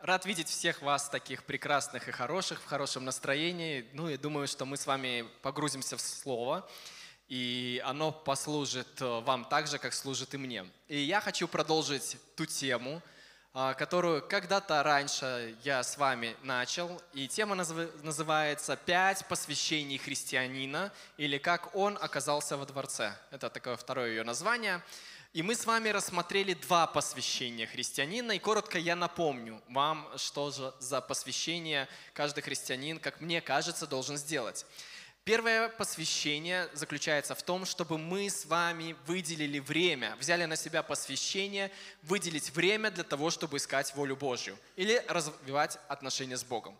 Рад видеть всех вас таких прекрасных и хороших, в хорошем настроении. Ну и думаю, что мы с вами погрузимся в Слово, и оно послужит э, вам так же, как служит и мне. И я хочу продолжить ту тему, а, которую когда-то раньше я с вами начал. И тема называется «Пять посвящений христианина» или «Как он оказался во дворце». Это такое второе ее название – и мы с вами рассмотрели два посвящения христианина. И коротко я напомню вам, что же за посвящение каждый христианин, как мне кажется, должен сделать. Первое посвящение заключается в том, чтобы мы с вами выделили время, взяли на себя посвящение, выделить время для того, чтобы искать волю Божью или развивать отношения с Богом.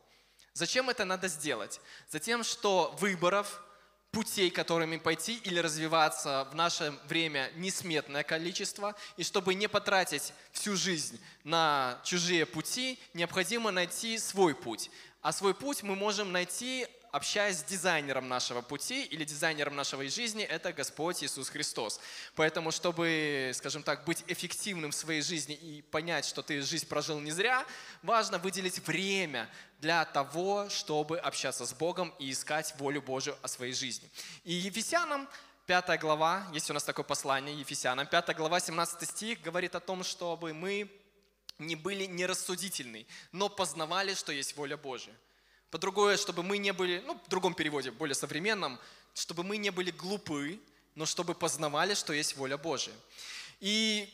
Зачем это надо сделать? Затем, что выборов путей, которыми пойти или развиваться в наше время несметное количество. И чтобы не потратить всю жизнь на чужие пути, необходимо найти свой путь. А свой путь мы можем найти общаясь с дизайнером нашего пути или дизайнером нашей жизни, это Господь Иисус Христос. Поэтому, чтобы, скажем так, быть эффективным в своей жизни и понять, что ты жизнь прожил не зря, важно выделить время для того, чтобы общаться с Богом и искать волю Божию о своей жизни. И Ефесянам 5 глава, есть у нас такое послание Ефесянам, 5 глава, 17 стих говорит о том, чтобы мы не были нерассудительны, но познавали, что есть воля Божия. По-другое, чтобы мы не были, ну, в другом переводе, более современном, чтобы мы не были глупы, но чтобы познавали, что есть воля Божия. И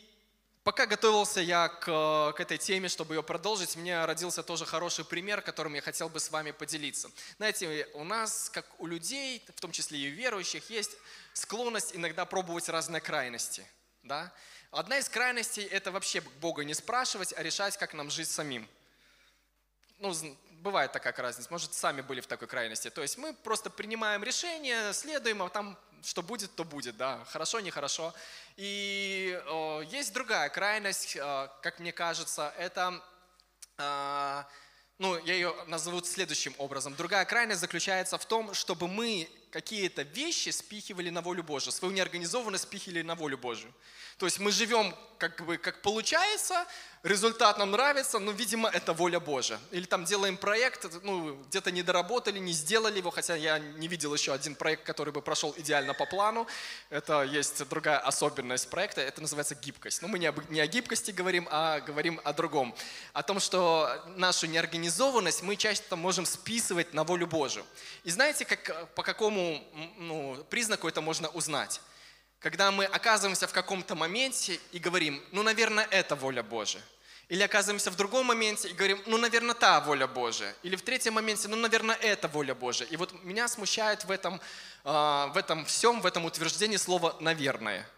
пока готовился я к, к этой теме, чтобы ее продолжить, мне родился тоже хороший пример, которым я хотел бы с вами поделиться. Знаете, у нас, как у людей, в том числе и верующих, есть склонность иногда пробовать разные крайности. Да? Одна из крайностей – это вообще Бога не спрашивать, а решать, как нам жить самим. Ну, бывает такая разница, может, сами были в такой крайности. То есть мы просто принимаем решение, следуем, а там что будет, то будет, да, хорошо, нехорошо. И э, есть другая крайность, э, как мне кажется, это, э, ну, я ее назову следующим образом. Другая крайность заключается в том, чтобы мы какие-то вещи спихивали на волю Божию, свою неорганизованность спихивали на волю Божию. То есть мы живем как бы как получается, результат нам нравится, но, видимо, это воля Божия. Или там делаем проект, ну, где-то не доработали, не сделали его, хотя я не видел еще один проект, который бы прошел идеально по плану. Это есть другая особенность проекта, это называется гибкость. Но мы не, об, не о гибкости говорим, а говорим о другом. О том, что нашу неорганизованность мы часто можем списывать на волю Божию. И знаете, как, по какому ну, признаку это можно узнать? Когда мы оказываемся в каком-то моменте и говорим, ну, наверное, это воля Божия. Или оказываемся в другом моменте и говорим, ну, наверное, та воля Божия. Или в третьем моменте, ну, наверное, это воля Божия. И вот меня смущает в этом, а, в этом всем, в этом утверждении слово «наверное»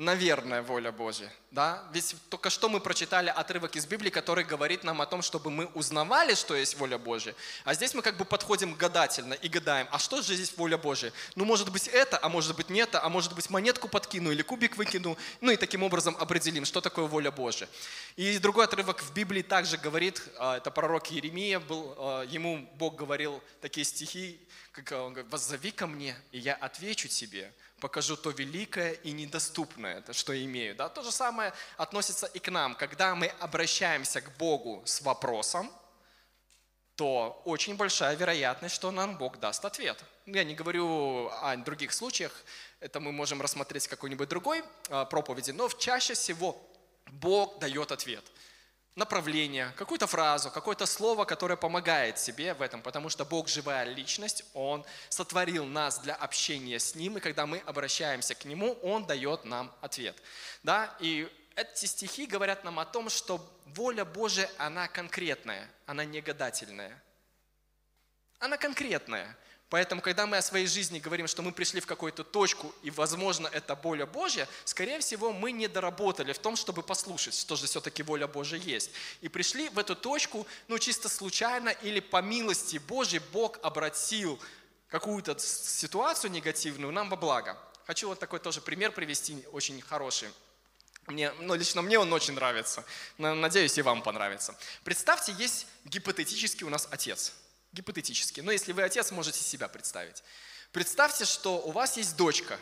наверное, воля Божья. Да? Ведь только что мы прочитали отрывок из Библии, который говорит нам о том, чтобы мы узнавали, что есть воля Божья. А здесь мы как бы подходим гадательно и гадаем, а что же здесь воля Божья? Ну, может быть это, а может быть не это, а может быть монетку подкину или кубик выкину. Ну и таким образом определим, что такое воля Божья. И другой отрывок в Библии также говорит, а, это пророк Еремия был, а, ему Бог говорил такие стихи, как он говорит, «Воззови ко мне, и я отвечу тебе, покажу то великое и недоступное, что имею. Да? То же самое относится и к нам. Когда мы обращаемся к Богу с вопросом, то очень большая вероятность, что нам Бог даст ответ. Я не говорю о других случаях, это мы можем рассмотреть в какой-нибудь другой а, проповеди, но чаще всего Бог дает ответ – направление, какую-то фразу, какое-то слово, которое помогает себе в этом, потому что Бог живая личность, Он сотворил нас для общения с Ним, и когда мы обращаемся к Нему, Он дает нам ответ. Да? И эти стихи говорят нам о том, что воля Божия, она конкретная, она не гадательная. Она конкретная. Поэтому, когда мы о своей жизни говорим, что мы пришли в какую-то точку, и, возможно, это воля Божья, скорее всего, мы не доработали в том, чтобы послушать, что же все-таки воля Божья есть. И пришли в эту точку, ну, чисто случайно или по милости Божьей Бог обратил какую-то ситуацию негативную нам во благо. Хочу вот такой тоже пример привести, очень хороший. Мне, ну, лично мне он очень нравится. Надеюсь, и вам понравится. Представьте, есть гипотетический у нас отец – Гипотетически. Но если вы отец, можете себя представить. Представьте, что у вас есть дочка.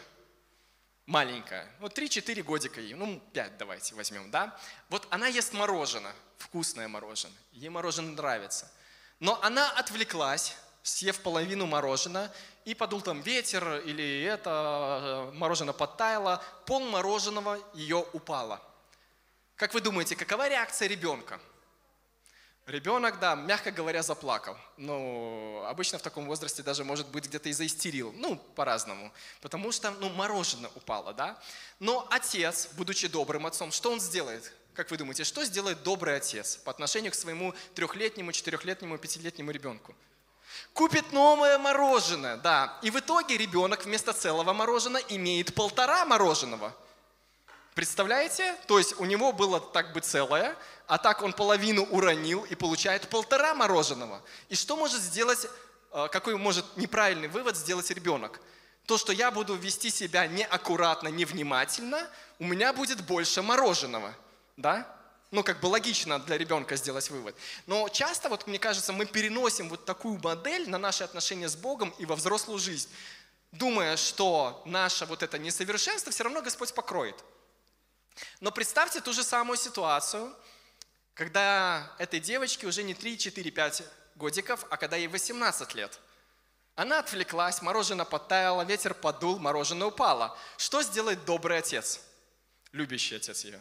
маленькая, ну 3-4 годика ей, ну 5 давайте возьмем, да? Вот она ест мороженое, вкусное мороженое, ей мороженое нравится. Но она отвлеклась, съев половину мороженого, и подул там ветер, или это, э, мороженое подтаяло, пол мороженого ее упало. Как вы думаете, какова реакция ребенка? Ребенок, да, мягко говоря, заплакал. Ну, обычно в таком возрасте даже, может быть, где-то и заистерил. Ну, по-разному. Потому что, ну, мороженое упало, да. Но отец, будучи добрым отцом, что он сделает? Как вы думаете, что сделает добрый отец по отношению к своему трехлетнему, четырехлетнему, пятилетнему ребенку? Купит новое мороженое, да. И в итоге ребенок вместо целого мороженого имеет полтора мороженого – Представляете? То есть у него было так бы целое, а так он половину уронил и получает полтора мороженого. И что может сделать, э, какой может неправильный вывод сделать ребенок? То, что я буду вести себя неаккуратно, невнимательно, у меня будет больше мороженого. Да? Ну, как бы логично для ребенка сделать вывод. Но часто, вот мне кажется, мы переносим вот такую модель на наши отношения с Богом и во взрослую жизнь, думая, что наше вот это несовершенство все равно Господь покроет. Но представьте ту же самую ситуацию, когда этой девочке уже не 3, 4, 5 годиков, а когда ей 18 лет. Она отвлеклась, мороженое подтаяло, ветер подул, мороженое упало. Что сделает добрый отец, любящий отец ее?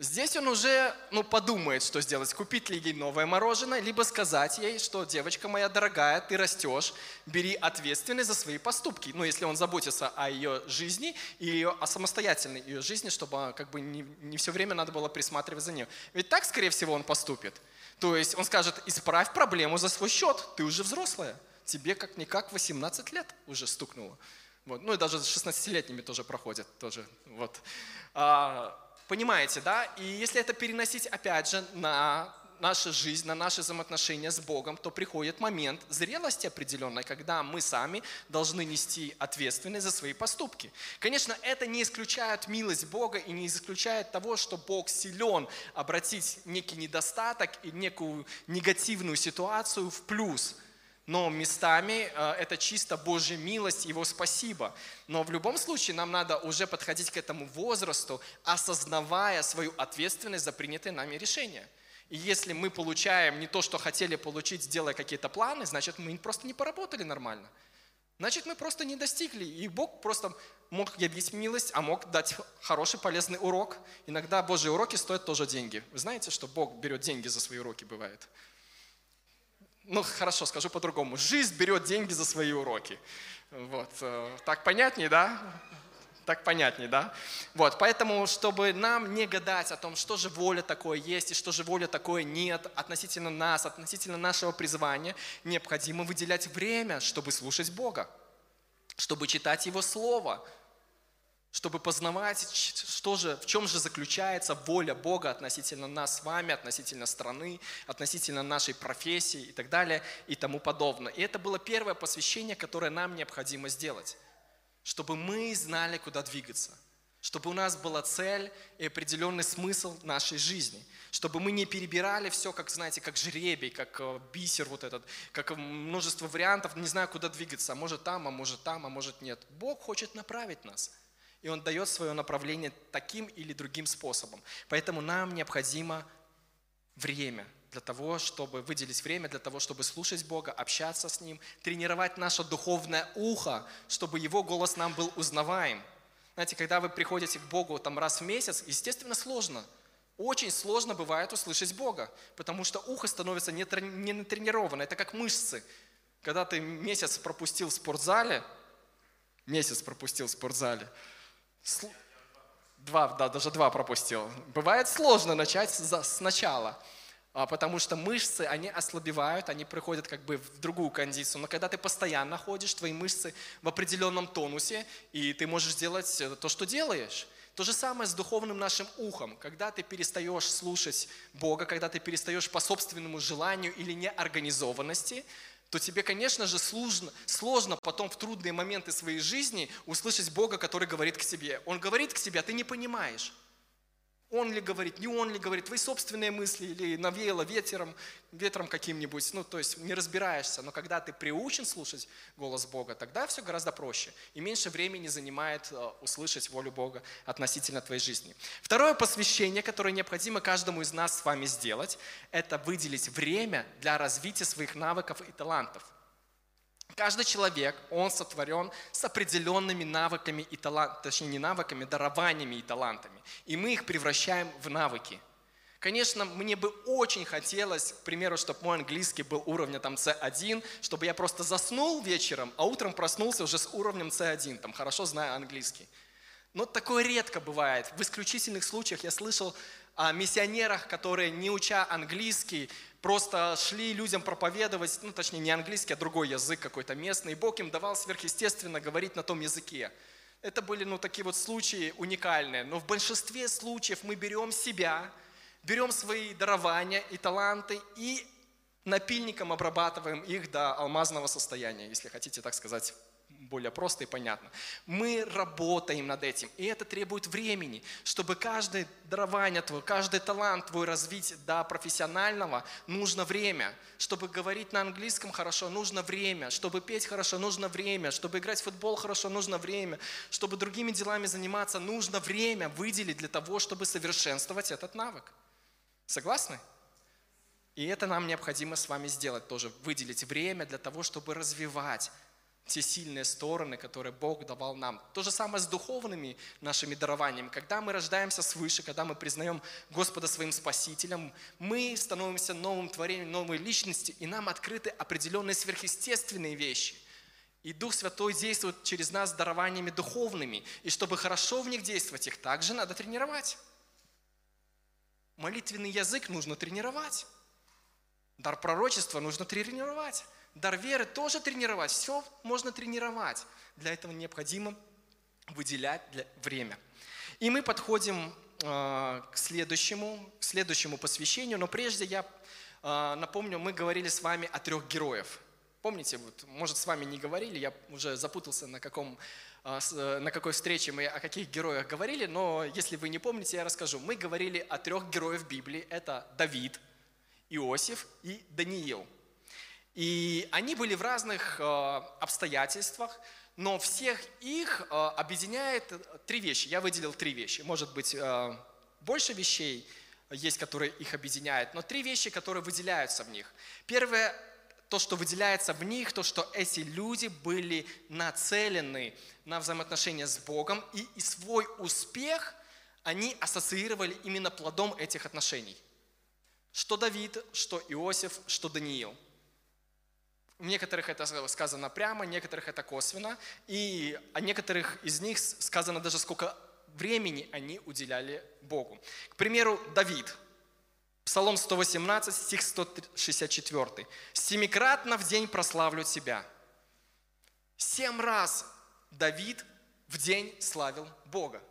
Здесь он уже ну, подумает, что сделать, купить ли ей новое мороженое, либо сказать ей, что девочка моя дорогая, ты растешь, бери ответственность за свои поступки. Ну, если он заботится о ее жизни и ее, о самостоятельной ее жизни, чтобы как бы не, не все время надо было присматривать за ней. Ведь так, скорее всего, он поступит. То есть он скажет, исправь проблему за свой счет, ты уже взрослая, тебе как-никак 18 лет уже стукнуло. Вот. Ну и даже с 16-летними тоже проходят. Тоже. Вот. А, Понимаете, да? И если это переносить, опять же, на нашу жизнь, на наши взаимоотношения с Богом, то приходит момент зрелости определенной, когда мы сами должны нести ответственность за свои поступки. Конечно, это не исключает милость Бога и не исключает того, что Бог силен обратить некий недостаток и некую негативную ситуацию в плюс – но местами э, это чисто Божья милость, Его спасибо. Но в любом случае нам надо уже подходить к этому возрасту, осознавая свою ответственность за принятые нами решения. И если мы получаем не то, что хотели получить, сделая какие-то планы, значит, мы просто не поработали нормально. Значит, мы просто не достигли. И Бог просто мог явить милость, а мог дать хороший, полезный урок. Иногда Божьи уроки стоят тоже деньги. Вы знаете, что Бог берет деньги за свои уроки, бывает? Ну хорошо, скажу по-другому, жизнь берет деньги за свои уроки. Вот. Э, так понятнее, да? Так понятнее, да? Вот, поэтому, чтобы нам не гадать о том, что же воля такое есть и что же воля такое нет относительно нас, относительно нашего призвания, необходимо выделять время, чтобы слушать Бога, чтобы читать Его Слово, чтобы познавать, что же, в чем же заключается воля Бога относительно нас с вами, относительно страны, относительно нашей профессии и так далее и тому подобное. И это было первое посвящение, которое нам необходимо сделать, чтобы мы знали, куда двигаться, чтобы у нас была цель и определенный смысл нашей жизни, чтобы мы не перебирали все, как, знаете, как жребий, как э, бисер вот этот, как множество вариантов, не знаю, куда двигаться, а может там, а может там, а может нет. Бог хочет направить нас – и Он дает свое направление таким или другим способом. Поэтому нам необходимо время для того, чтобы выделить время, для того, чтобы слушать Бога, общаться с Ним, тренировать наше духовное ухо, чтобы Его голос нам был узнаваем. Знаете, когда вы приходите к Богу там раз в месяц, естественно, сложно. Очень сложно бывает услышать Бога, потому что ухо становится не натренированно. Это как мышцы. Когда ты месяц пропустил в спортзале, месяц пропустил в спортзале, Два, да, даже два пропустил. Бывает сложно начать сначала, а, потому что мышцы, они ослабевают, они приходят как бы в другую кондицию. Но когда ты постоянно ходишь, твои мышцы в определенном тонусе, и ты можешь делать э, то, что делаешь. То же самое с духовным нашим ухом. Когда ты перестаешь слушать Бога, когда ты перестаешь по собственному желанию или неорганизованности, то тебе, конечно же, сложно, сложно потом в трудные моменты своей жизни услышать Бога, который говорит к тебе. Он говорит к тебе, а ты не понимаешь. Он ли говорит, не он ли говорит, твои собственные мысли или навеяло ветером, ветром каким-нибудь. Ну, то есть не разбираешься. Но когда ты приучен слушать голос Бога, тогда все гораздо проще. И меньше времени занимает э, услышать волю Бога относительно твоей жизни. Второе посвящение, которое необходимо каждому из нас с вами сделать, это выделить время для развития своих навыков и талантов. Каждый человек, он сотворен с определенными навыками и талантами, точнее не навыками, дарованиями и талантами. И мы их превращаем в навыки. Конечно, мне бы очень хотелось, к примеру, чтобы мой английский был уровня там C1, чтобы я просто заснул вечером, а утром проснулся уже с уровнем C1, там хорошо знаю английский. Но такое редко бывает. В исключительных случаях я слышал миссионерах, которые, не уча английский, просто шли людям проповедовать, ну точнее не английский, а другой язык какой-то местный, и Бог им давал сверхъестественно говорить на том языке. Это были ну, такие вот случаи уникальные, но в большинстве случаев мы берем себя, берем свои дарования и таланты и напильником обрабатываем их до алмазного состояния, если хотите так сказать более просто и понятно. Мы работаем над этим, и это требует времени, чтобы каждое дарование твое, каждый талант твой развить до профессионального, нужно время. Чтобы говорить на английском хорошо, нужно время. Чтобы петь хорошо, нужно время. Чтобы играть в футбол хорошо, нужно время. Чтобы другими делами заниматься, нужно время выделить для того, чтобы совершенствовать этот навык. Согласны? И это нам необходимо с вами сделать тоже, выделить время для того, чтобы развивать те сильные стороны, которые Бог давал нам. То же самое с духовными нашими дарованиями. Когда мы рождаемся свыше, когда мы признаем Господа своим Спасителем, мы становимся новым творением, новой личностью, и нам открыты определенные сверхъестественные вещи. И Дух Святой действует через нас дарованиями духовными. И чтобы хорошо в них действовать, их также надо тренировать. Молитвенный язык нужно тренировать. Дар пророчества нужно тренировать. Дар веры тоже тренировать. Все можно тренировать. Для этого необходимо выделять для, время. И мы подходим э, к, следующему, к следующему посвящению. Но прежде я э, напомню, мы говорили с вами о трех героев. Помните, вот, может, с вами не говорили, я уже запутался, на, каком, э, с, на какой встрече мы о каких героях говорили, но если вы не помните, я расскажу. Мы говорили о трех героях Библии. Это Давид, Иосиф и Даниил – и они были в разных э, обстоятельствах, но всех их э, объединяет три вещи. Я выделил три вещи. Может быть, э, больше вещей есть, которые их объединяют, но три вещи, которые выделяются в них. Первое, то, что выделяется в них, то, что эти люди были нацелены на взаимоотношения с Богом, и, и свой успех они ассоциировали именно плодом этих отношений. Что Давид, что Иосиф, что Даниил – у некоторых это сказано прямо, некоторых это косвенно, и о некоторых из них сказано даже сколько времени они уделяли Богу. К примеру, Давид, Псалом 118, стих 164. «Семикратно в день прославлю тебя». Семь раз Давид в день славил Бога.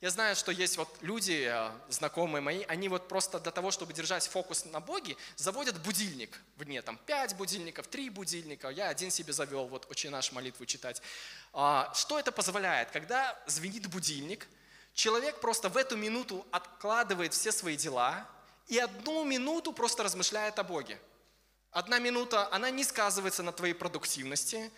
Я знаю, что есть вот люди, э, знакомые мои, они вот просто для того, чтобы держать фокус на Боге, заводят будильник в дне, там, пять будильников, три будильника, я один себе завел, вот, очень наш молитву читать. А, что это позволяет? Когда звенит будильник, человек просто в эту минуту откладывает все свои дела и одну минуту просто размышляет о Боге. Одна минута, она не сказывается на твоей продуктивности,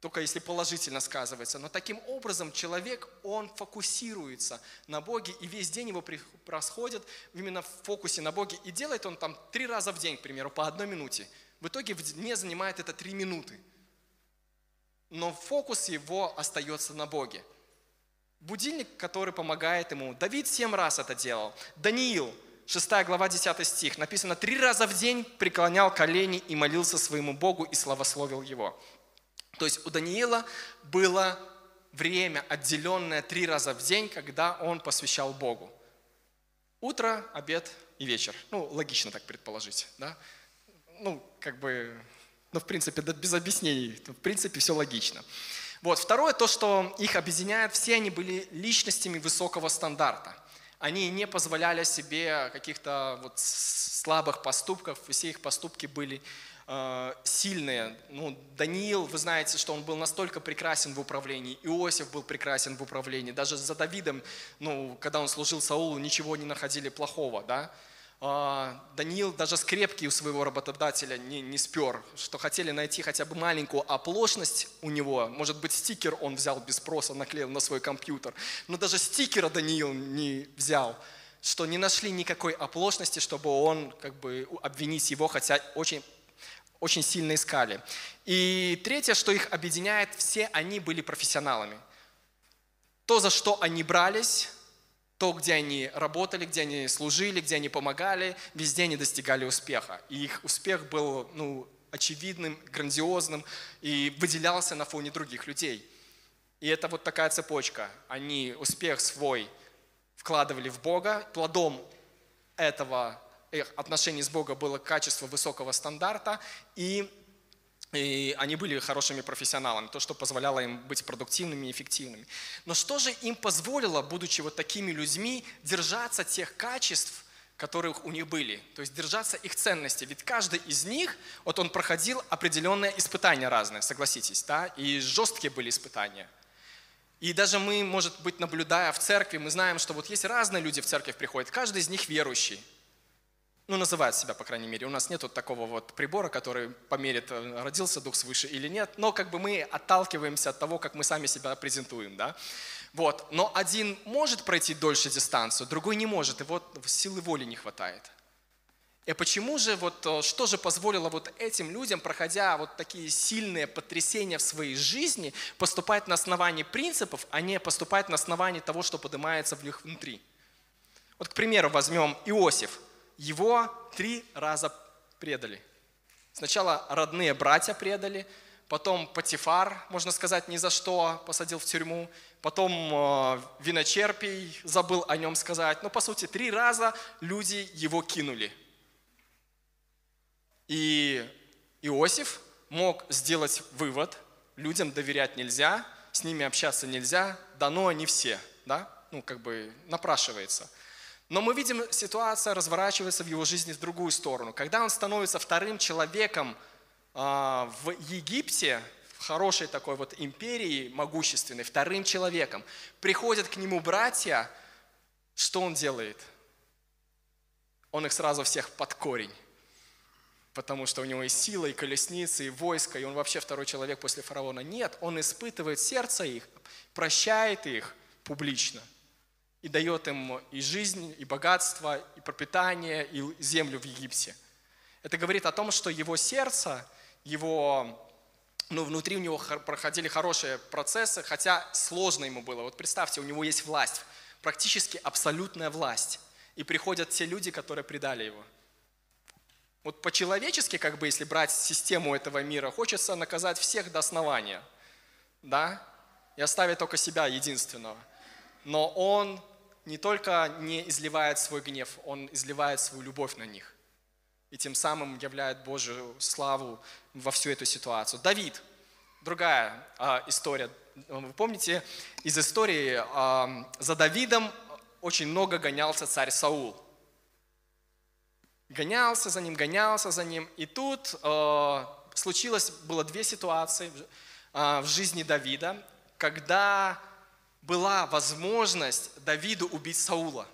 только если положительно сказывается. Но таким образом человек, он фокусируется на Боге, и весь день его происходит именно в фокусе на Боге. И делает он там три раза в день, к примеру, по одной минуте. В итоге в дне занимает это три минуты. Но фокус его остается на Боге. Будильник, который помогает ему. Давид семь раз это делал. Даниил, 6 глава, 10 стих, написано, три раза в день преклонял колени и молился своему Богу и славословил его. То есть у Даниила было время, отделенное три раза в день, когда он посвящал Богу. Утро, обед и вечер. Ну, логично так предположить, да? Ну, как бы, ну, в принципе, да, без объяснений. В принципе, все логично. Вот, второе, то, что их объединяет, все они были личностями высокого стандарта. Они не позволяли себе каких-то вот слабых поступков, все их поступки были сильные. Ну, Даниил, вы знаете, что он был настолько прекрасен в управлении, Иосиф был прекрасен в управлении. Даже за Давидом, ну, когда он служил Саулу, ничего не находили плохого, да. А, Даниил даже скрепки у своего работодателя не, не спер, что хотели найти хотя бы маленькую оплошность у него. Может быть, стикер он взял без спроса, наклеил на свой компьютер. Но даже стикера Даниил не взял, что не нашли никакой оплошности, чтобы он как бы обвинить его, хотя очень очень сильно искали. И третье, что их объединяет, все они были профессионалами. То, за что они брались, то, где они работали, где они служили, где они помогали, везде они достигали успеха. И их успех был ну, очевидным, грандиозным и выделялся на фоне других людей. И это вот такая цепочка. Они успех свой вкладывали в Бога, плодом этого их отношений с Богом было качество высокого стандарта, и и они были хорошими профессионалами, то, что позволяло им быть продуктивными и эффективными. Но что же им позволило, будучи вот такими людьми, держаться тех качеств, которых у них были, то есть держаться их ценности. Ведь каждый из них, вот он проходил определенные испытания разные, согласитесь, да, и жесткие были испытания. И даже мы, может быть, наблюдая в церкви, мы знаем, что вот есть разные люди в церковь приходят, каждый из них верующий ну, называет себя, по крайней мере. У нас нет вот такого вот прибора, который померит, э, родился Дух свыше или нет, но как бы мы отталкиваемся от того, как мы сами себя презентуем, да. Вот. Но один может пройти дольше дистанцию, другой не может, и вот силы воли не хватает. И почему же, вот, э, что же позволило вот этим людям, проходя вот такие сильные потрясения в своей жизни, поступать на основании принципов, а не поступать на основании того, что поднимается в них внутри? Вот, к примеру, возьмем Иосиф – его три раза предали. Сначала родные братья предали, потом Патифар, можно сказать, ни за что посадил в тюрьму, потом э, виночерпий забыл о нем сказать. Но, по сути, три раза люди его кинули. И Иосиф мог сделать вывод, людям доверять нельзя, с ними общаться нельзя, дано они все, да, ну, как бы напрашивается – но мы видим, ситуация разворачивается в его жизни в другую сторону. Когда он становится вторым человеком а, в Египте, в хорошей такой вот империи могущественной, вторым человеком, приходят к нему братья, что он делает? Он их сразу всех под корень потому что у него и сила, и колесницы, и войско, и он вообще второй человек после фараона. Нет, он испытывает сердце их, прощает их публично – и дает им и жизнь, и богатство, и пропитание, и землю в Египте. Это говорит о том, что его сердце, его, ну, внутри у него проходили хорошие процессы, хотя сложно ему было. Вот представьте, у него есть власть, практически абсолютная власть. И приходят те люди, которые предали его. Вот по-человечески, как бы, если брать систему этого мира, хочется наказать всех до основания, да, и оставить только себя единственного. Но он не только не изливает свой гнев, он изливает свою любовь на них. И тем самым являет Божию славу во всю эту ситуацию. Давид, другая а, история. Вы помните, из истории а, за Давидом очень много гонялся царь Саул. Гонялся за ним, гонялся за ним. И тут а, случилось, было две ситуации в жизни Давида, когда была возможность Давиду убить Саула.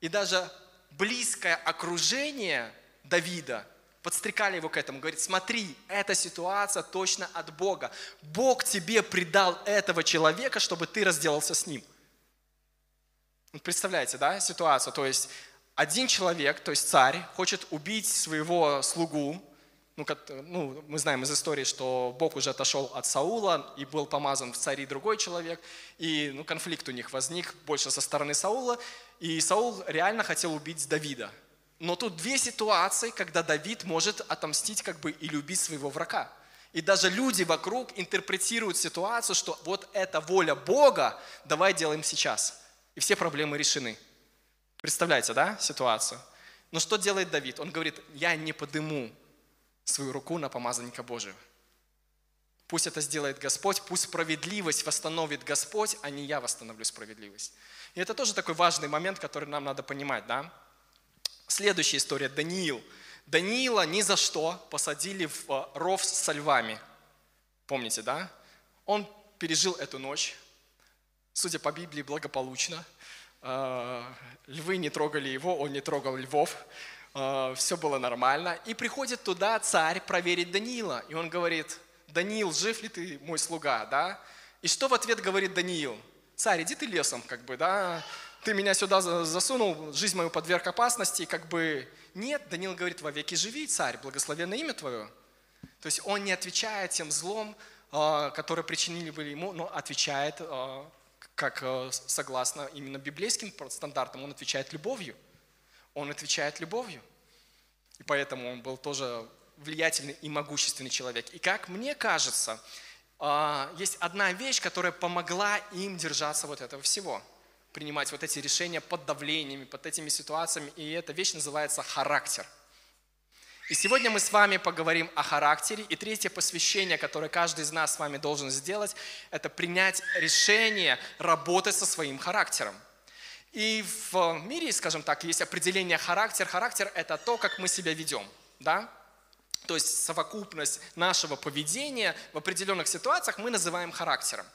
И даже близкое окружение Давида подстрекали его к этому. Говорит, смотри, эта ситуация точно от Бога. Бог тебе предал этого человека, чтобы ты разделался с ним. Представляете, да, ситуацию? То есть один человек, то есть царь, хочет убить своего слугу, ну, как, ну, мы знаем из истории, что Бог уже отошел от Саула и был помазан в цари другой человек, и ну, конфликт у них возник больше со стороны Саула, и Саул реально хотел убить Давида. Но тут две ситуации, когда Давид может отомстить как бы и любить своего врага. И даже люди вокруг интерпретируют ситуацию, что вот это воля Бога, давай делаем сейчас. И все проблемы решены. Представляете, да, ситуацию? Но что делает Давид? Он говорит, я не подыму свою руку на помазанника Божьего. Пусть это сделает Господь, пусть справедливость восстановит Господь, а не я восстановлю справедливость. И это тоже такой важный момент, который нам надо понимать, да? Следующая история, Даниил. Даниила ни за что посадили в э, ров со львами. Помните, да? Он пережил эту ночь, судя по Библии, благополучно. Э, львы не трогали его, он не трогал львов. Э, Все было нормально. И приходит туда царь проверить Даниила. И он говорит, Даниил, жив ли ты, мой слуга, да? И что в ответ говорит Даниил? Царь, иди ты лесом, как бы, да? Ты меня сюда засунул, жизнь мою подверг опасности, как бы... Нет, Даниил говорит, во веки живи, царь, благословенное имя твое. То есть он не отвечает тем злом, а, которое причинили были ему, но отвечает, а, как согласно именно библейским стандартам, он отвечает любовью. Он отвечает любовью. И поэтому он был тоже влиятельный и могущественный человек. И как мне кажется, а, есть одна вещь, которая помогла им держаться вот этого всего, принимать вот эти решения под давлениями, под этими ситуациями, и эта вещь называется характер. И сегодня мы с вами поговорим о характере. И третье посвящение, которое каждый из нас с вами должен сделать, это принять решение работать со своим характером. И в мире, скажем так, есть определение характер. Характер – это то, как мы себя ведем. Да? то есть совокупность нашего поведения в определенных ситуациях мы называем характером.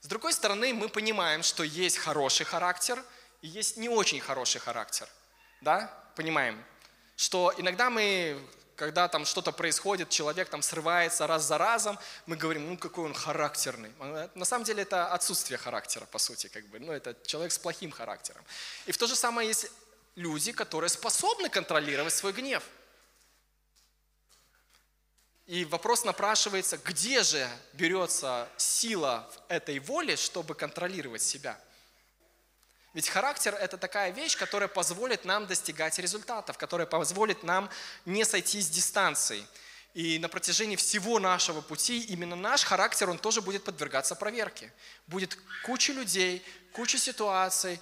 С другой стороны, мы понимаем, что есть хороший характер и есть не очень хороший характер. Да? Понимаем, что иногда мы, когда там что-то происходит, человек там срывается раз за разом, мы говорим, ну какой он характерный. На самом деле это отсутствие характера, по сути, как бы. Ну, это человек с плохим характером. И в то же самое есть люди, которые способны контролировать свой гнев – и вопрос напрашивается, где же берется сила в этой воле, чтобы контролировать себя? Ведь характер – это такая вещь, которая позволит нам достигать результатов, которая позволит нам не сойти с дистанции. И на протяжении всего нашего пути именно наш характер, он тоже будет подвергаться проверке. Будет куча людей, куча ситуаций,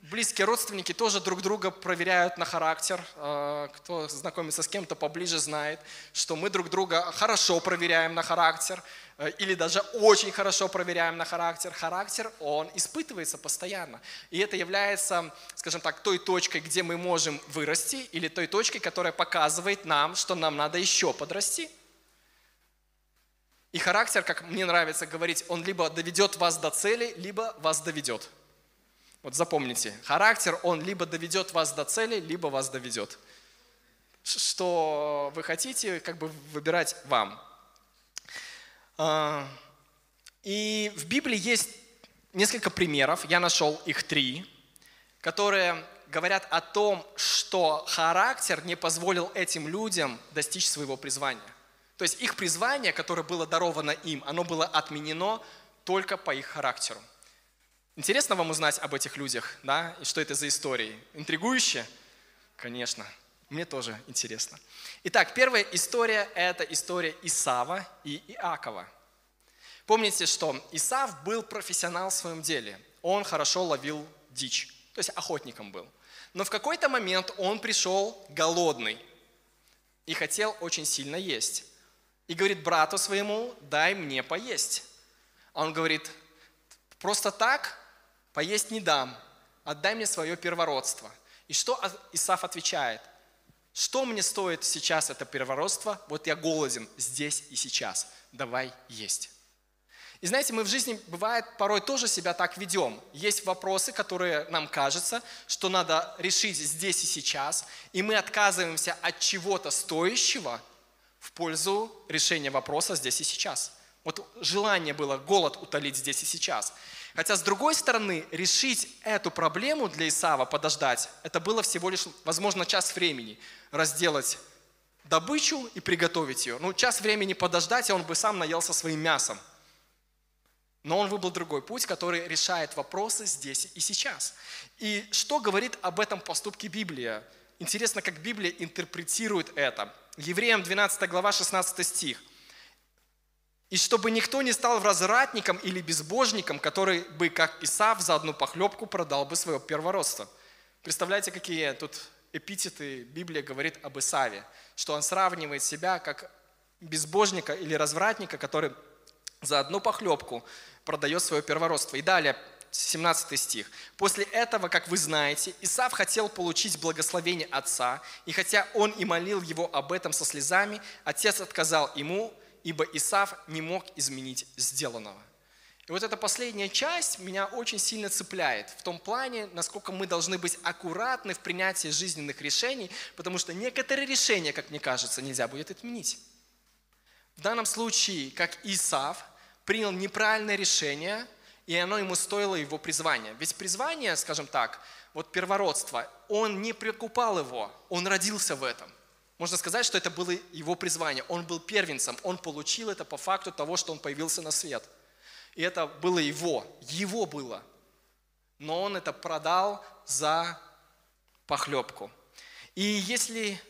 близкие родственники тоже друг друга проверяют на характер. А, кто знакомится с кем-то поближе, знает, что мы друг друга хорошо проверяем на характер э, или даже очень хорошо проверяем на характер. Характер, он испытывается постоянно. И это является, скажем так, той точкой, где мы можем вырасти, или той точкой, которая показывает нам, что нам надо еще подрасти. И характер, как мне нравится говорить, он либо доведет вас до цели, либо вас доведет. Вот запомните, характер, он либо доведет вас до цели, либо вас доведет. Что вы хотите, как бы выбирать вам. А, и в Библии есть несколько примеров, я нашел их три, которые говорят о том, что характер не позволил этим людям достичь своего призвания. То есть их призвание, которое было даровано им, оно было отменено только по их характеру. Интересно вам узнать об этих людях, да, и что это за истории? Интригующе? Конечно, мне тоже интересно. Итак, первая история – это история Исава и Иакова. Помните, что Исав был профессионал в своем деле. Он хорошо ловил дичь, то есть охотником был. Но в какой-то момент он пришел голодный и хотел очень сильно есть. И говорит брату своему, дай мне поесть. А он говорит, просто так поесть не дам, отдай мне свое первородство. И что Исаф отвечает? Что мне стоит сейчас это первородство? Вот я голоден здесь и сейчас. Давай есть. И знаете, мы в жизни, бывает, порой тоже себя так ведем. Есть вопросы, которые нам кажется, что надо решить здесь и сейчас, и мы отказываемся от чего-то стоящего в пользу решения вопроса здесь и сейчас. Вот желание было голод утолить здесь и сейчас. Хотя, с другой стороны, решить эту проблему для Исава, подождать, это было всего лишь, возможно, час времени. Разделать добычу и приготовить ее. Ну, час времени подождать, и он бы сам наелся своим мясом. Но он выбрал другой путь, который решает вопросы здесь и сейчас. И что говорит об этом поступке Библия? Интересно, как Библия интерпретирует это. Евреям 12 глава 16 стих. И чтобы никто не стал развратником или безбожником, который бы, как Исав, за одну похлебку продал бы свое первородство. Представляете, какие тут эпитеты Библия говорит об Исаве, что он сравнивает себя как безбожника или развратника, который за одну похлебку продает свое первородство. И далее, 17 стих. «После этого, как вы знаете, Исав хотел получить благословение отца, и хотя он и молил его об этом со слезами, отец отказал ему, ибо Исав не мог изменить сделанного». И вот эта последняя часть меня очень сильно цепляет в том плане, насколько мы должны быть аккуратны в принятии жизненных решений, потому что некоторые решения, как мне кажется, нельзя будет отменить. В данном случае, как Исав принял неправильное решение, и оно ему стоило его призвания. Ведь призвание, скажем так, вот первородство, он не прикупал его, он родился в этом. Можно сказать, что это было его призвание. Он был первенцем, он получил это по факту того, что он появился на свет – и это было его, его было. Но он это продал за похлебку. И если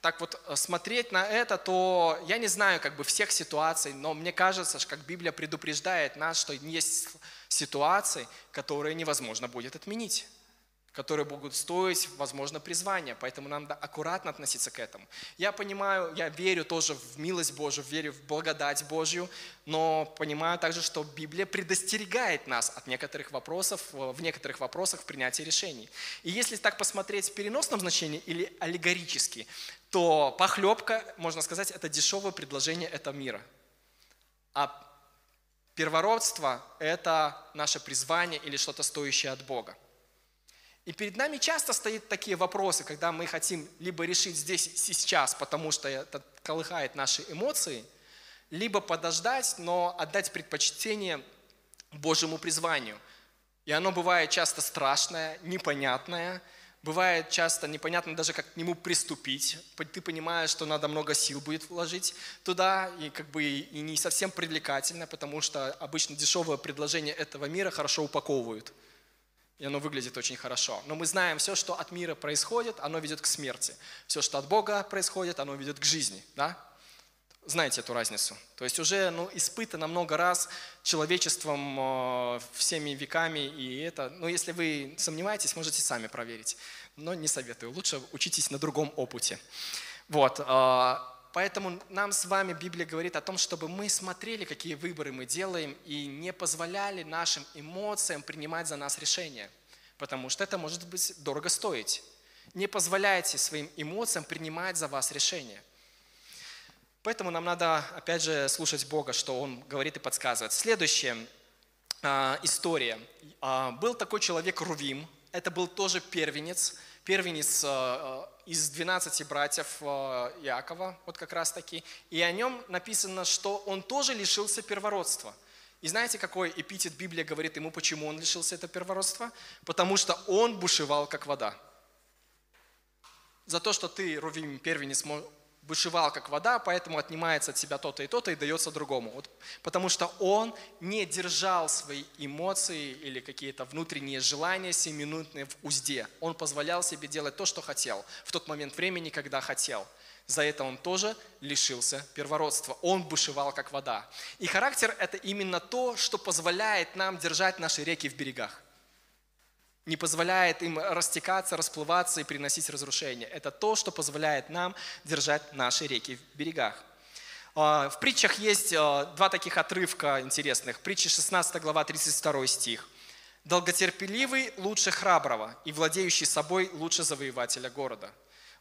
так вот э, смотреть на это, то я не знаю как бы всех ситуаций, но мне кажется, что как Библия предупреждает нас, что есть ситуации, которые невозможно будет отменить которые будут стоить, возможно, призвания. Поэтому нам надо аккуратно относиться к этому. Я понимаю, я верю тоже в милость Божию, верю в благодать Божью, но понимаю также, что Библия предостерегает нас от некоторых вопросов, э, в некоторых вопросах в принятии решений. И если так посмотреть в переносном значении или аллегорически, то похлебка, можно сказать, это дешевое предложение этого мира. А первородство – это наше призвание или что-то стоящее от Бога. И перед нами часто стоят такие вопросы, когда мы хотим либо решить здесь сейчас, потому что это колыхает наши эмоции, либо подождать, но отдать предпочтение Божьему призванию. И оно бывает часто страшное, непонятное, бывает часто непонятно даже, как к нему приступить. Ты понимаешь, что надо много сил будет вложить туда, и как бы и не совсем привлекательно, потому что обычно дешевое предложение этого мира хорошо упаковывают – и оно выглядит очень хорошо. Но мы знаем, все, что от мира происходит, оно ведет к смерти. Все, что от Бога происходит, оно ведет к жизни. Да? Знаете эту разницу? То есть уже ну, испытано много раз человечеством э, всеми веками, и это, ну, если вы сомневаетесь, можете сами проверить. Но не советую, лучше учитесь на другом опыте. Вот, э, поэтому нам с вами Библия говорит о том, чтобы мы смотрели, какие выборы мы делаем, и не позволяли нашим эмоциям принимать за нас решения, потому что это может быть дорого стоить. Не позволяйте своим эмоциям принимать за вас решения. Поэтому нам надо, опять же, слушать Бога, что Он говорит и подсказывает. Следующая э, история. Э, был такой человек Рувим, это был тоже первенец, первенец э, из 12 братьев э, Иакова, вот как раз таки, и о нем написано, что он тоже лишился первородства. И знаете, какой эпитет Библия говорит ему, почему он лишился этого первородства? Потому что он бушевал, как вода. За то, что ты, Рувим, первенец, бушевал как вода, поэтому отнимается от себя то-то и то-то и дается другому. Вот, потому что он не держал свои эмоции или какие-то внутренние желания семиминутные в узде. Он позволял себе делать то, что хотел, в тот момент времени, когда хотел. За это он тоже лишился первородства. Он бушевал как вода. И характер – это именно то, что позволяет нам держать наши реки в берегах не позволяет им растекаться, расплываться и приносить разрушение. Это то, что позволяет нам держать наши реки в берегах. А, в притчах есть а, два таких отрывка интересных. Притча 16 глава 32 стих. «Долготерпеливый лучше храброго, и владеющий собой лучше завоевателя города».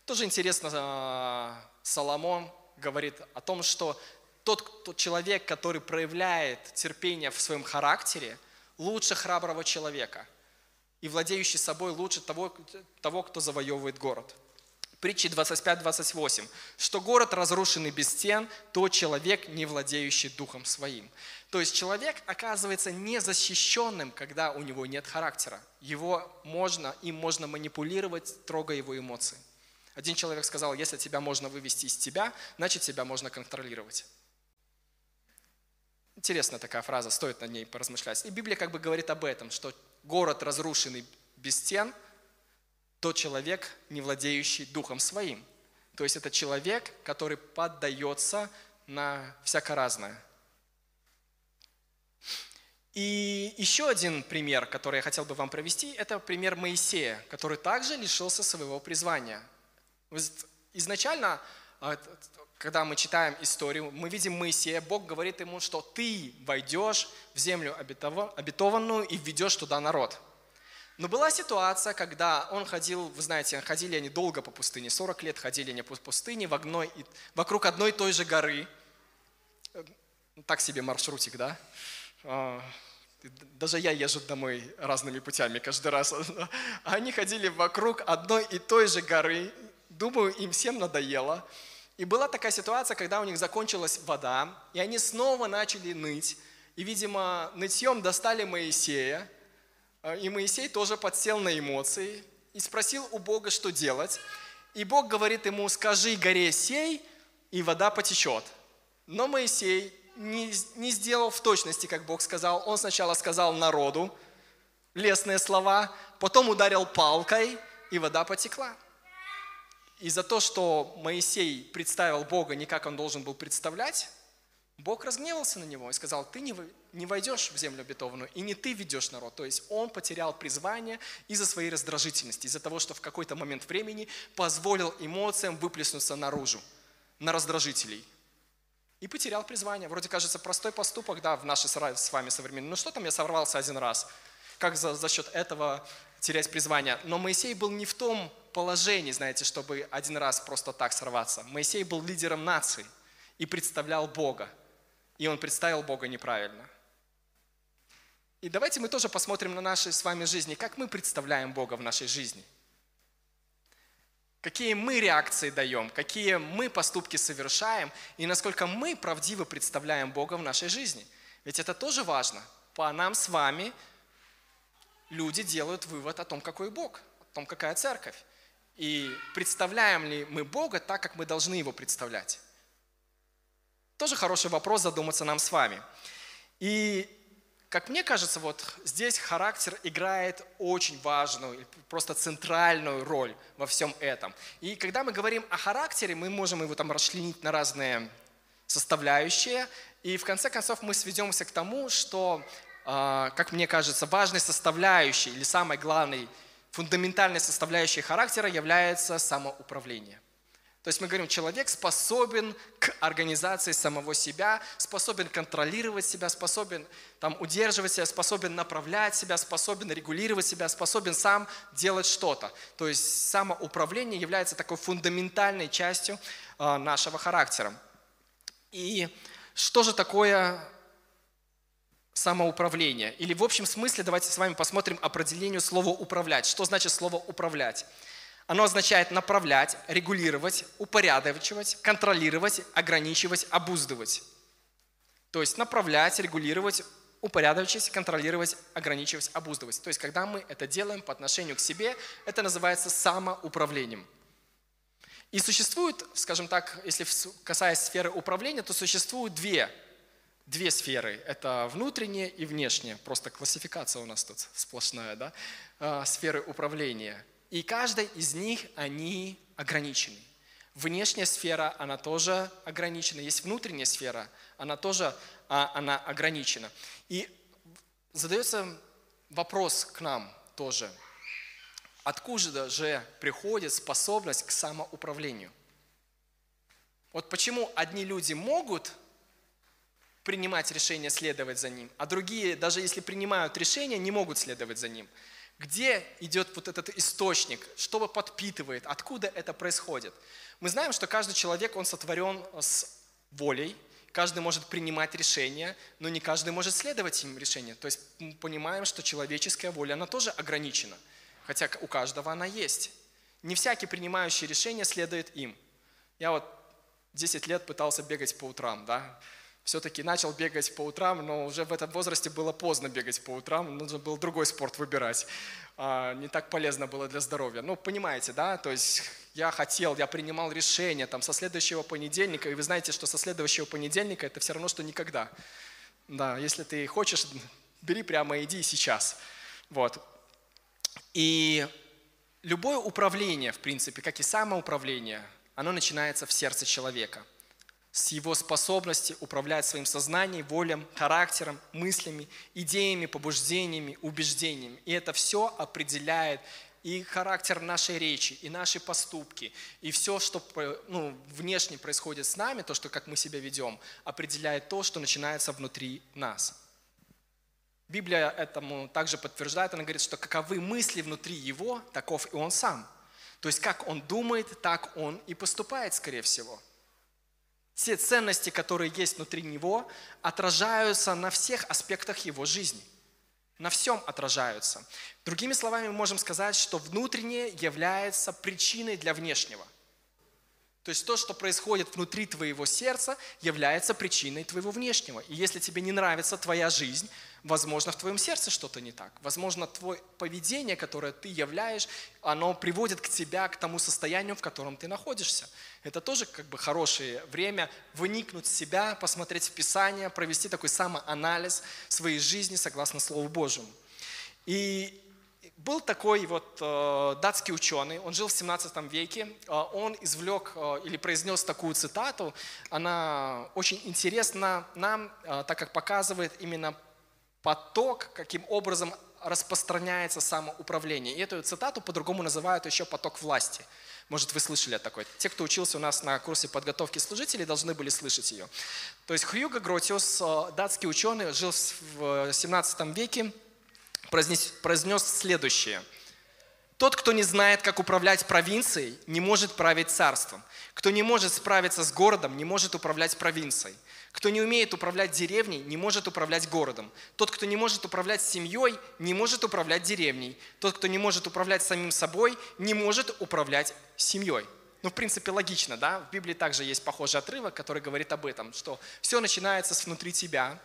Тоже интересно, а, Соломон говорит о том, что тот, тот человек, который проявляет терпение в своем характере, лучше храброго человека – и владеющий собой лучше того, того кто завоевывает город. Притчи 25-28. Что город, разрушенный без стен, то человек, не владеющий духом своим. То есть человек оказывается незащищенным, когда у него нет характера. Его можно, им можно манипулировать, трогая его эмоции. Один человек сказал, если тебя можно вывести из тебя, значит тебя можно контролировать. Интересная такая фраза, стоит над ней поразмышлять. И Библия как бы говорит об этом, что город разрушенный без стен, тот человек, не владеющий духом своим. То есть это человек, который поддается на всяко разное. И еще один пример, который я хотел бы вам провести, это пример Моисея, который также лишился своего призвания. Изначально а, когда мы читаем историю, мы видим Моисея, Бог говорит ему, что ты войдешь в землю обетованную и введешь туда народ. Но была ситуация, когда он ходил, вы знаете, ходили они долго по пустыне, 40 лет ходили они по пустыне в одной, вокруг одной и той же горы. Так себе маршрутик, да? А, даже я езжу домой разными путями каждый раз. Они ходили вокруг одной и той же горы. Думаю, им всем надоело. И была такая ситуация, когда у них закончилась вода, и они снова начали ныть. И, видимо, нытьем достали Моисея. А, и Моисей тоже подсел на эмоции и спросил у Бога, что делать. И Бог говорит ему, скажи горе сей, и вода потечет. Но Моисей не, не сделал в точности, как Бог сказал. Он сначала сказал народу лестные слова, потом ударил палкой, и вода потекла. И за то, что Моисей представил Бога не как он должен был представлять, Бог разгневался на него и сказал, ты не, войдешь в землю обетованную, и не ты ведешь народ. То есть он потерял призвание из-за своей раздражительности, из-за того, что в какой-то момент времени позволил эмоциям выплеснуться наружу, на раздражителей. И потерял призвание. Вроде кажется простой поступок, да, в нашей с вами современной. Ну что там, я сорвался один раз. Как за, за счет этого терять призвание? Но Моисей был не в том положении, знаете, чтобы один раз просто так сорваться. Моисей был лидером нации и представлял Бога. И он представил Бога неправильно. И давайте мы тоже посмотрим на нашей с вами жизни, как мы представляем Бога в нашей жизни. Какие мы реакции даем, какие мы поступки совершаем, и насколько мы правдиво представляем Бога в нашей жизни. Ведь это тоже важно. По нам с вами люди делают вывод о том, какой Бог, о том, какая церковь. И представляем ли мы Бога так, как мы должны Его представлять? Тоже хороший вопрос задуматься нам с вами. И, как мне кажется, вот здесь характер играет очень важную, просто центральную роль во всем этом. И когда мы говорим о характере, мы можем его там расчленить на разные составляющие. И в конце концов мы сведемся к тому, что, как мне кажется, важной составляющей или самой главной фундаментальной составляющей характера является самоуправление. То есть мы говорим, человек способен к организации самого себя, способен контролировать себя, способен там, удерживать себя, способен направлять себя, способен регулировать себя, способен сам делать что-то. То есть самоуправление является такой фундаментальной частью э, нашего характера. И что же такое самоуправление. Или в общем смысле давайте с вами посмотрим определению слова «управлять». Что значит слово «управлять»? Оно означает направлять, регулировать, упорядочивать, контролировать, ограничивать, обуздывать. То есть направлять, регулировать, упорядочить, контролировать, ограничивать, обуздывать. То есть когда мы это делаем по отношению к себе, это называется самоуправлением. И существует, скажем так, если касаясь сферы управления, то существуют две две сферы. Это внутренние и внешние. Просто классификация у нас тут сплошная, да? А, сферы управления. И каждая из них, они ограничены. Внешняя сфера, она тоже ограничена. Есть внутренняя сфера, она тоже а, она ограничена. И задается вопрос к нам тоже. Откуда же приходит способность к самоуправлению? Вот почему одни люди могут принимать решение, следовать за ним, а другие, даже если принимают решение, не могут следовать за ним. Где идет вот этот источник, что подпитывает, откуда это происходит? Мы знаем, что каждый человек, он сотворен с волей, каждый может принимать решения, но не каждый может следовать им решениям. То есть мы понимаем, что человеческая воля, она тоже ограничена, хотя у каждого она есть. Не всякий принимающий решения следует им. Я вот 10 лет пытался бегать по утрам, да, все-таки начал бегать по утрам, но уже в этом возрасте было поздно бегать по утрам, нужно было другой спорт выбирать. А, не так полезно было для здоровья. Ну, понимаете, да, то есть я хотел, я принимал решение там со следующего понедельника, и вы знаете, что со следующего понедельника это все равно, что никогда. Да, если ты хочешь, бери прямо, иди сейчас. Вот. И любое управление, в принципе, как и самоуправление, оно начинается в сердце человека – с его способности управлять своим сознанием, волем, характером, мыслями, идеями, побуждениями, убеждениями. И это все определяет и характер нашей речи, и наши поступки, и все, что ну, внешне происходит с нами, то, что как мы себя ведем, определяет то, что начинается внутри нас. Библия этому также подтверждает, она говорит, что каковы мысли внутри его, таков и он сам. То есть как он думает, так он и поступает, скорее всего. Все ценности, которые есть внутри него, отражаются на всех аспектах его жизни. На всем отражаются. Другими словами, мы можем сказать, что внутреннее является причиной для внешнего. То есть то, что происходит внутри твоего сердца, является причиной твоего внешнего. И если тебе не нравится твоя жизнь, Возможно, в твоем сердце что-то не так. Возможно, твое поведение, которое ты являешь, оно приводит к тебя, к тому состоянию, в котором ты находишься. Это тоже как бы хорошее время выникнуть в себя, посмотреть в Писание, провести такой самоанализ своей жизни согласно Слову Божьему. И был такой вот э, датский ученый, он жил в 17 веке, э, он извлек э, или произнес такую цитату, она очень интересна нам, так как показывает именно поток, каким образом распространяется самоуправление. И эту цитату по-другому называют еще поток власти. Может, вы слышали о такой. Те, кто учился у нас на курсе подготовки служителей, должны были слышать ее. То есть Хьюго Гротиус, датский ученый, жил в 17 веке, произнес, произнес следующее. Тот, кто не знает, как управлять провинцией, не может править царством. Кто не может справиться с городом, не может управлять провинцией. Кто не умеет управлять деревней, не может управлять городом. Тот, кто не может управлять семьей, не может управлять деревней. Тот, кто не может управлять самим собой, не может управлять семьей. Ну, в принципе, логично, да? В Библии также есть похожий отрывок, который говорит об этом, что все начинается с внутри тебя,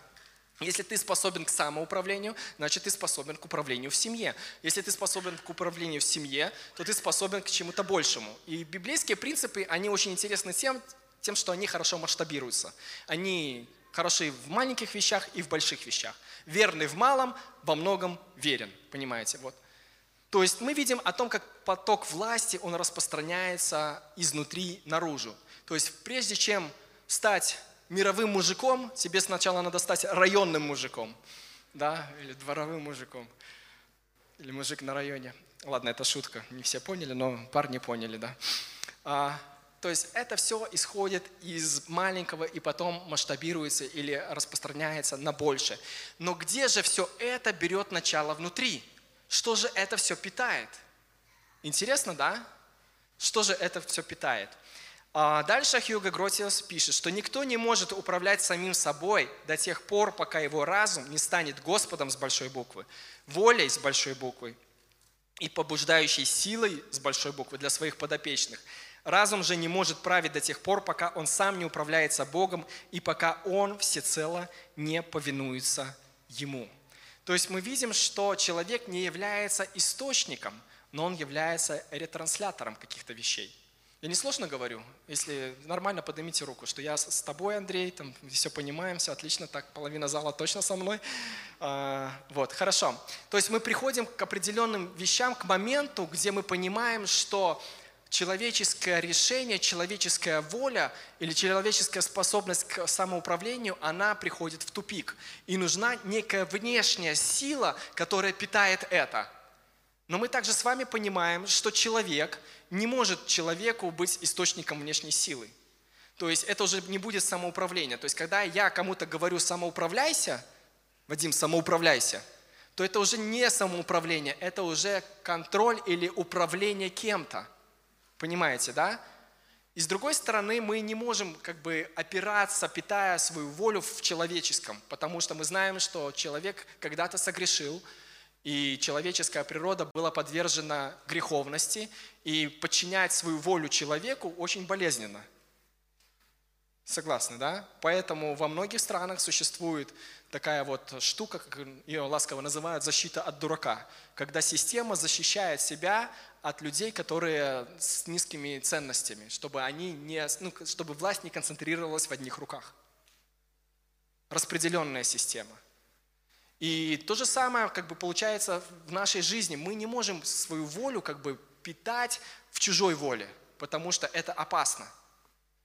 если ты способен к самоуправлению, значит ты способен к управлению в семье. Если ты способен к управлению в семье, то ты способен к чему-то большему. И библейские принципы, они очень интересны тем, тем, что они хорошо масштабируются. Они хороши в маленьких вещах и в больших вещах. Верный в малом, во многом верен. Понимаете? Вот. То есть мы видим о том, как поток власти, он распространяется изнутри наружу. То есть прежде чем стать мировым мужиком, тебе сначала надо стать районным мужиком. Да, или дворовым мужиком. Или мужик на районе. Ладно, это шутка, не все поняли, но парни поняли, да. А, то есть это все исходит из маленького и потом масштабируется или распространяется на больше. Но где же все это берет начало внутри? Что же это все питает? Интересно, да? Что же это все питает? А дальше Хьюго Гротиус пишет, что никто не может управлять самим собой до тех пор, пока его разум не станет Господом с большой буквы, волей с большой буквы и побуждающей силой с большой буквы для своих подопечных – Разум же не может править до тех пор, пока он сам не управляется Богом и пока он всецело не повинуется Ему. То есть мы видим, что человек не является источником, но он является ретранслятором каких-то вещей. Я не сложно говорю, если нормально поднимите руку, что я с тобой, Андрей, там все понимаем, все отлично, так половина зала точно со мной. А, вот, хорошо. То есть мы приходим к определенным вещам, к моменту, где мы понимаем, что человеческое решение, человеческая воля или человеческая способность к самоуправлению, она приходит в тупик. И нужна некая внешняя сила, которая питает это. Но мы также с вами понимаем, что человек не может человеку быть источником внешней силы. То есть это уже не будет самоуправление. То есть когда я кому-то говорю «самоуправляйся», Вадим, самоуправляйся, то это уже не самоуправление, это уже контроль или управление кем-то. Понимаете, да? И с другой стороны, мы не можем как бы опираться, питая свою волю в человеческом, потому что мы знаем, что человек когда-то согрешил, и человеческая природа была подвержена греховности, и подчинять свою волю человеку очень болезненно. Согласны, да? Поэтому во многих странах существует такая вот штука, как ее ласково называют, защита от дурака, когда система защищает себя от людей, которые с низкими ценностями, чтобы, они не, ну, чтобы власть не концентрировалась в одних руках. Распределенная система. И то же самое как бы получается в нашей жизни. Мы не можем свою волю как бы питать в чужой воле, потому что это опасно.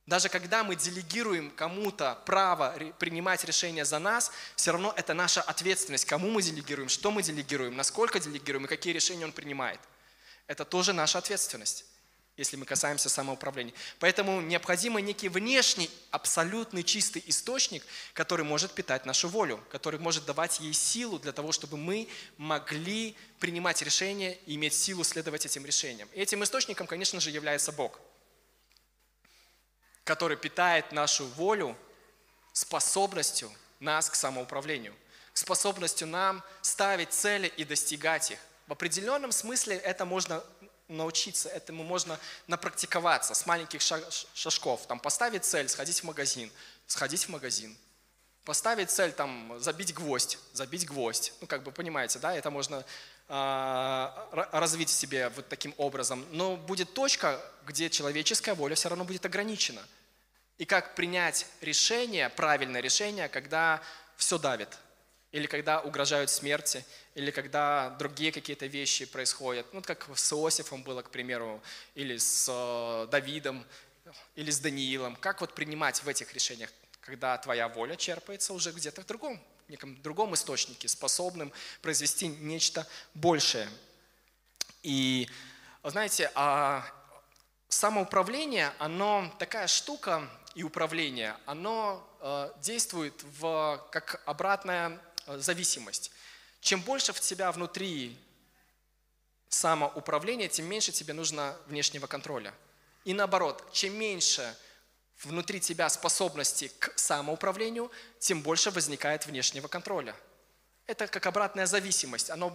Даже когда мы делегируем кому-то право принимать решения за нас, все равно это наша ответственность, кому мы делегируем, что мы делегируем, насколько делегируем и какие решения он принимает – Это тоже наша ответственность если мы касаемся самоуправления. Поэтому необходим некий внешний, абсолютный чистый источник, который может питать нашу волю, который может давать ей силу для того, чтобы мы могли принимать решения и иметь силу следовать этим решениям. И этим источником, конечно же, является Бог, который питает нашу волю способностью нас к самоуправлению, способностью нам ставить цели и достигать их. В определенном смысле это можно научиться этому, можно напрактиковаться с маленьких шажков. Там поставить цель, сходить в магазин, сходить в магазин. Поставить цель, там, забить гвоздь, забить гвоздь. Ну, как бы, понимаете, да, это можно э, развить в себе вот таким образом. Но будет точка, где человеческая воля все равно будет ограничена. И как принять решение, правильное решение, когда все давит, или когда угрожают смерти, или когда другие какие-то вещи происходят. Ну, как с Иосифом было, к примеру, или с э, Давидом, или с Даниилом. Как вот принимать в этих решениях, когда твоя воля черпается уже где-то в другом, неком другом источнике, способным произвести нечто большее. И, знаете, а самоуправление, оно такая штука, и управление, оно э, действует в, как обратная Э, зависимость. Чем больше в тебя внутри самоуправления, тем меньше тебе нужно внешнего контроля. И наоборот, чем меньше внутри тебя способности к самоуправлению, тем больше возникает внешнего контроля. Это как обратная зависимость, оно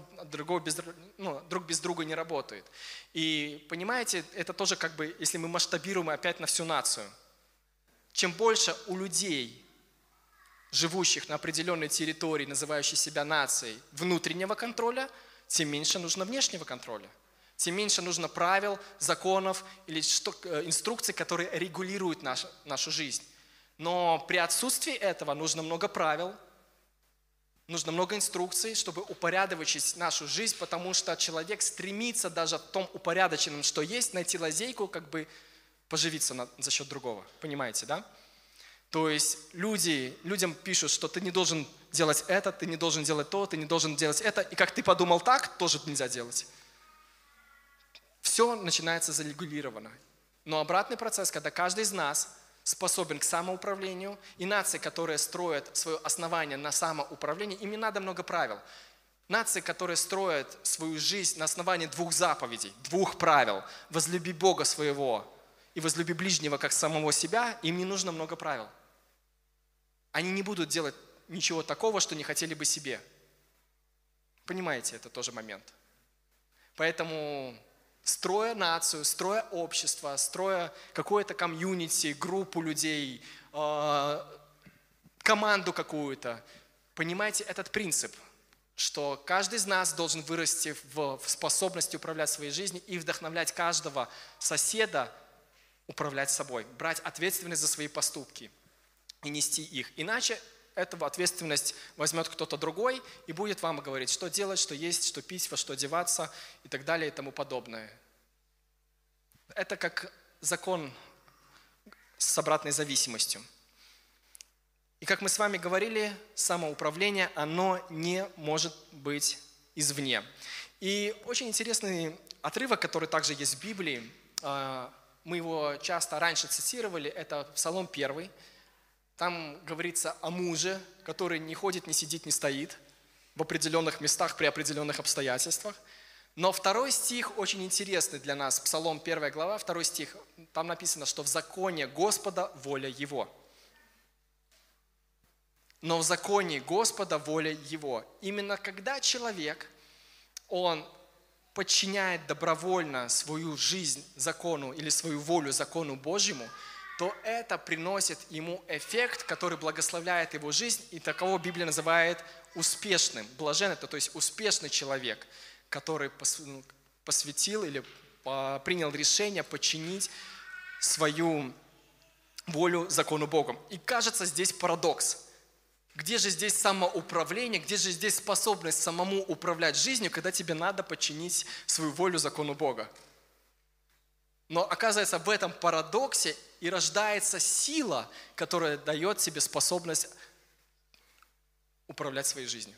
без, ну, друг без друга не работает. И понимаете, это тоже как бы, если мы масштабируем опять на всю нацию, чем больше у людей живущих на определенной территории, называющей себя нацией, внутреннего контроля, тем меньше нужно внешнего контроля. Тем меньше нужно правил, законов или э, инструкций, которые регулируют наш, нашу жизнь. Но при отсутствии этого нужно много правил, нужно много инструкций, чтобы упорядочить нашу жизнь, потому что человек стремится даже в том упорядоченном, что есть, найти лазейку, как бы поживиться на, за счет другого. Понимаете, да? То есть люди, людям пишут, что ты не должен делать это, ты не должен делать то, ты не должен делать это. И как ты подумал так, тоже нельзя делать. Все начинается зарегулировано. Но обратный процесс, когда каждый из нас способен к самоуправлению, и нации, которые строят свое основание на самоуправлении, им не надо много правил. Нации, которые строят свою жизнь на основании двух заповедей, двух правил, возлюби Бога своего и возлюби ближнего как самого себя, им не нужно много правил – они не будут делать ничего такого, что не хотели бы себе. Понимаете, это тоже момент. Поэтому строя нацию, строя общество, строя какое-то комьюнити, группу людей, э, команду какую-то, понимаете этот принцип, что каждый из нас должен вырасти в, в способности управлять своей жизнью и вдохновлять каждого соседа управлять собой, брать ответственность за свои поступки – и нести их. Иначе эту ответственность возьмет кто-то другой и будет вам говорить, что делать, что есть, что пить, во что одеваться и так далее и тому подобное. Это как закон с обратной зависимостью. И как мы с вами говорили, самоуправление, оно не может быть извне. И очень интересный отрывок, который также есть в Библии, а, мы его часто раньше цитировали, это Псалом 1, там говорится о муже, который не ходит, не сидит, не стоит в определенных местах при определенных обстоятельствах. Но второй стих очень интересный для нас. Псалом 1 глава, второй стих. Там написано, что в законе Господа воля Его. Но в законе Господа воля Его. Именно когда человек, он подчиняет добровольно свою жизнь закону или свою волю закону Божьему – то это приносит ему эффект, который благословляет его жизнь, и таково Библия называет успешным. Блажен это, то есть успешный человек, который ну, посвятил или принял решение подчинить свою волю закону Богом. И кажется здесь парадокс. Где же здесь самоуправление, где же здесь способность самому управлять жизнью, когда тебе надо подчинить свою волю закону Бога? Но оказывается, в этом парадоксе и рождается сила, которая дает тебе способность управлять своей жизнью.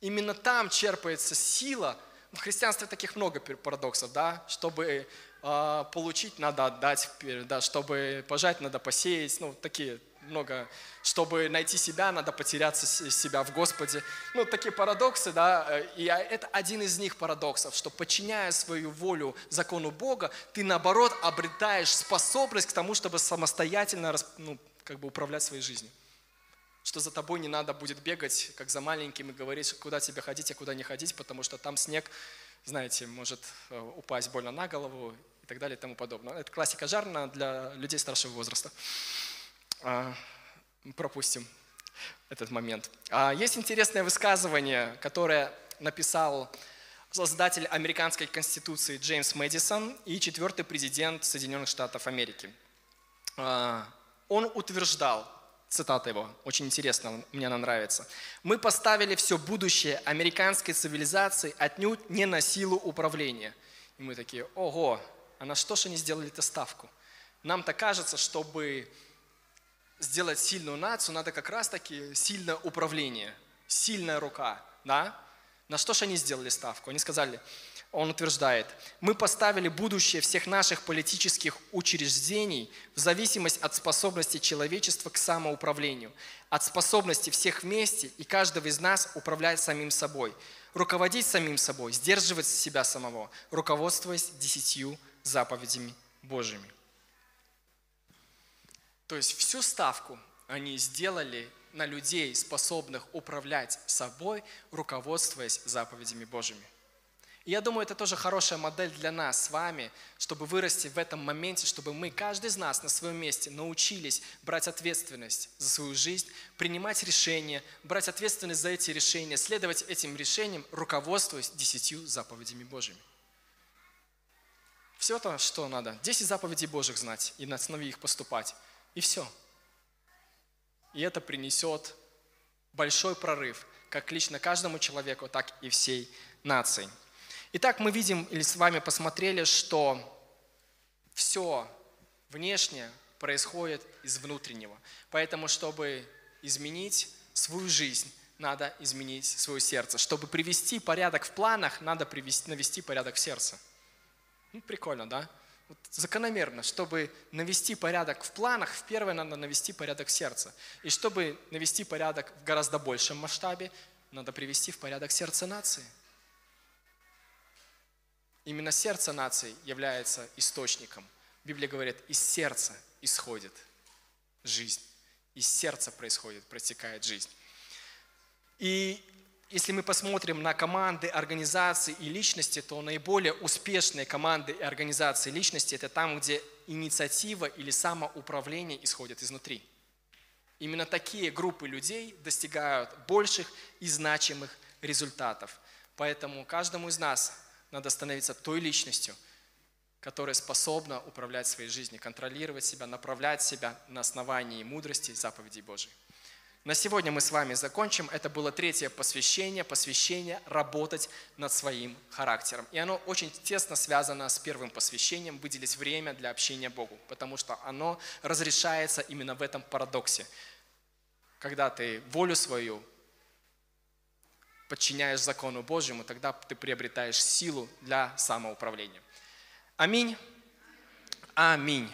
Именно там черпается сила. В христианстве таких много парадоксов, да, чтобы э, получить, надо отдать, да, чтобы пожать, надо посеять, ну, такие много, чтобы найти себя, надо потеряться себя в Господе. Ну, такие парадоксы, да, э, и это один из них парадоксов, что подчиняя свою волю закону Бога, ты, наоборот, обретаешь способность к тому, чтобы самостоятельно, ну, как бы управлять своей жизнью. Что за тобой не надо будет бегать, как за маленьким, и говорить, куда тебе ходить, а куда не ходить, потому что там снег, знаете, может э, упасть больно на голову и так далее и тому подобное. Это классика жарна для людей старшего возраста. А, пропустим этот момент. А, есть интересное высказывание, которое написал создатель американской конституции Джеймс Мэдисон и четвертый президент Соединенных Штатов Америки. А, он утверждал, цитата его, очень интересно, мне она нравится. «Мы поставили все будущее американской цивилизации отнюдь не на силу управления». И мы такие, ого, а на что же они сделали-то ставку? Нам-то кажется, чтобы сделать сильную нацию, надо как раз-таки сильное управление, сильная рука, да? На что же они сделали ставку? Они сказали, он утверждает, мы поставили будущее всех наших политических учреждений в зависимость от способности человечества к самоуправлению, от способности всех вместе и каждого из нас управлять самим собой, руководить самим собой, сдерживать себя самого, руководствуясь десятью заповедями Божьими. То есть всю ставку они сделали на людей, способных управлять собой, руководствуясь заповедями Божьими. И я думаю, это тоже хорошая модель для нас с вами, чтобы вырасти в этом моменте, чтобы мы, каждый из нас на своем месте, научились брать ответственность за свою жизнь, принимать решения, брать ответственность за эти решения, следовать этим решениям, руководствуясь десятью заповедями Божьими. Все то, что надо. Десять заповедей Божьих знать и на основе их поступать. И все. И это принесет большой прорыв, как лично каждому человеку, так и всей нации. Итак, мы видим или с вами посмотрели, что все внешнее происходит из внутреннего. Поэтому, чтобы изменить свою жизнь, надо изменить свое сердце. Чтобы привести порядок в планах, надо привести, навести порядок в сердце. Ну, прикольно, да? Вот закономерно, чтобы навести порядок в планах, в первое надо навести порядок в сердце. И чтобы навести порядок в гораздо большем масштабе, надо привести в порядок сердце нации. Именно сердце нации является источником. Библия говорит, из сердца исходит жизнь. Из сердца происходит, протекает жизнь. И если мы посмотрим на команды, организации и личности, то наиболее успешные команды и организации личности – это там, где инициатива или самоуправление исходят изнутри. Именно такие группы людей достигают больших и значимых результатов. Поэтому каждому из нас надо становиться той личностью, которая способна управлять своей жизнью, контролировать себя, направлять себя на основании мудрости и заповедей Божьих. На сегодня мы с вами закончим. Это было третье посвящение, посвящение работать над своим характером. И оно очень тесно связано с первым посвящением, выделить время для общения Богу, потому что оно разрешается именно в этом парадоксе. Когда ты волю свою подчиняешь закону Божьему, тогда ты приобретаешь силу для самоуправления. Аминь. Аминь.